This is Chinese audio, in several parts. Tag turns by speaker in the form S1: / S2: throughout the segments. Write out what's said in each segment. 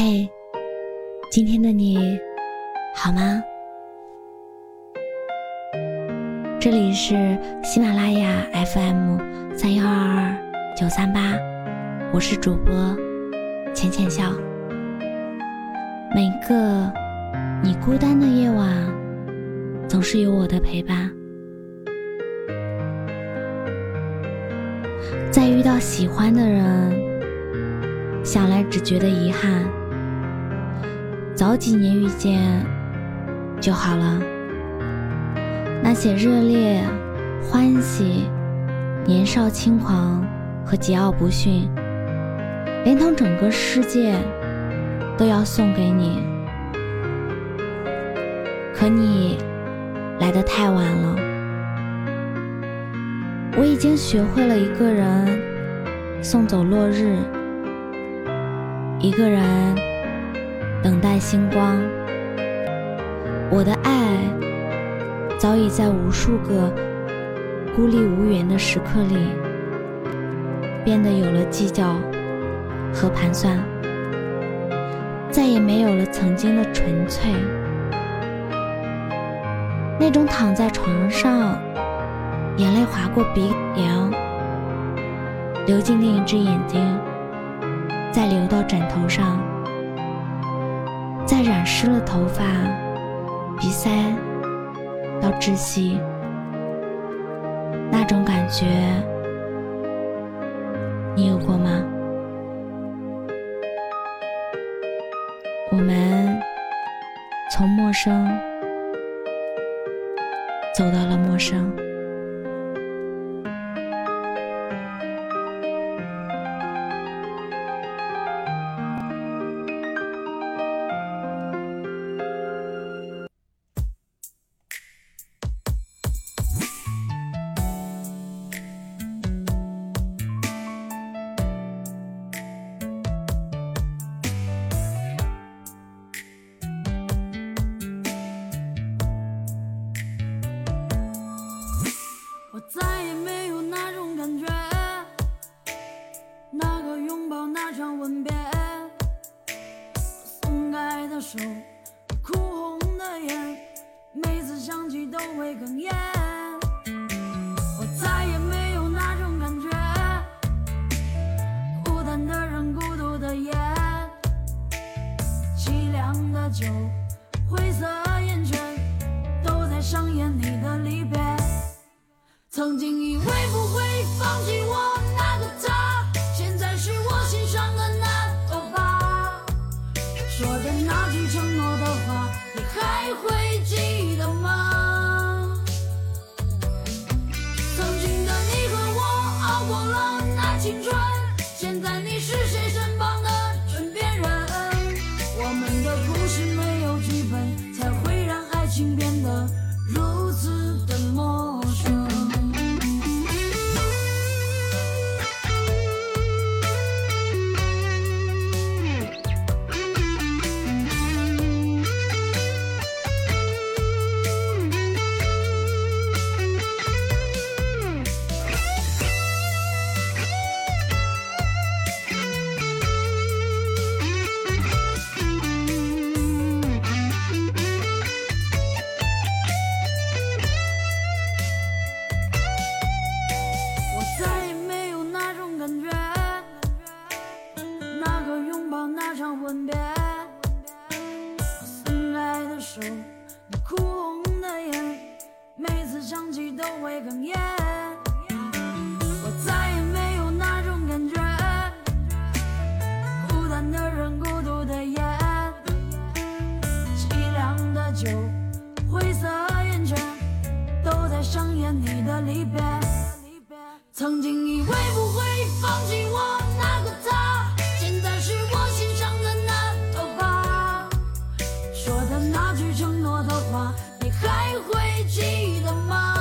S1: 嘿，今天的你好吗？这里是喜马拉雅 FM 三幺二二九三八，我是主播浅浅笑。每个你孤单的夜晚，总是有我的陪伴。在遇到喜欢的人，想来只觉得遗憾。早几年遇见就好了。那些热烈、欢喜、年少轻狂和桀骜不驯，连同整个世界都要送给你。可你来的太晚了。我已经学会了一个人送走落日，一个人。等待星光，我的爱早已在无数个孤立无援的时刻里，变得有了计较和盘算，再也没有了曾经的纯粹。那种躺在床上，眼泪划过鼻梁，流进另一只眼睛，再流到枕头上。再染湿了头发、鼻塞到窒息，那种感觉，你有过吗？我们从陌生走到了陌生。
S2: 都会哽咽。吻别，松开的手，你哭红的眼，每次想起都会哽咽。我再也没有那种感觉，孤单的人，孤独的夜，凄凉的酒，灰色烟圈，都在上演你的离别。曾经以为不会放弃我那句承诺的话，你还会记得吗？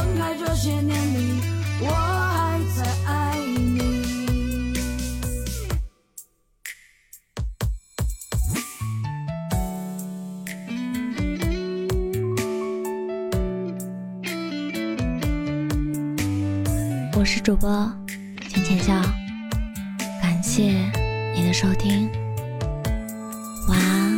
S2: 分开这些年里，我还在爱你。
S1: 我是主播浅浅笑，感谢你的收听，晚安。